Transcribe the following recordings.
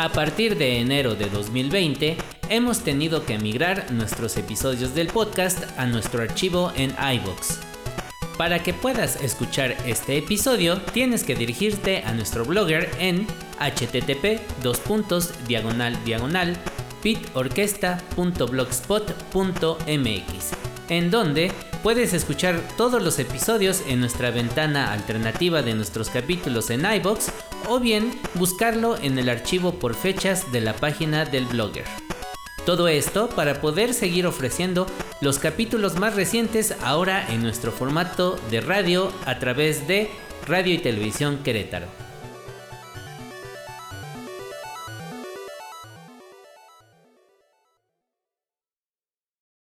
A partir de enero de 2020, hemos tenido que migrar nuestros episodios del podcast a nuestro archivo en iVoox. Para que puedas escuchar este episodio, tienes que dirigirte a nuestro blogger en http diagonal en donde puedes escuchar todos los episodios en nuestra ventana alternativa de nuestros capítulos en iBox o bien buscarlo en el archivo por fechas de la página del blogger. Todo esto para poder seguir ofreciendo los capítulos más recientes ahora en nuestro formato de radio a través de Radio y Televisión Querétaro.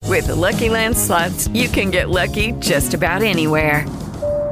With the Lucky Land you can get lucky just about anywhere.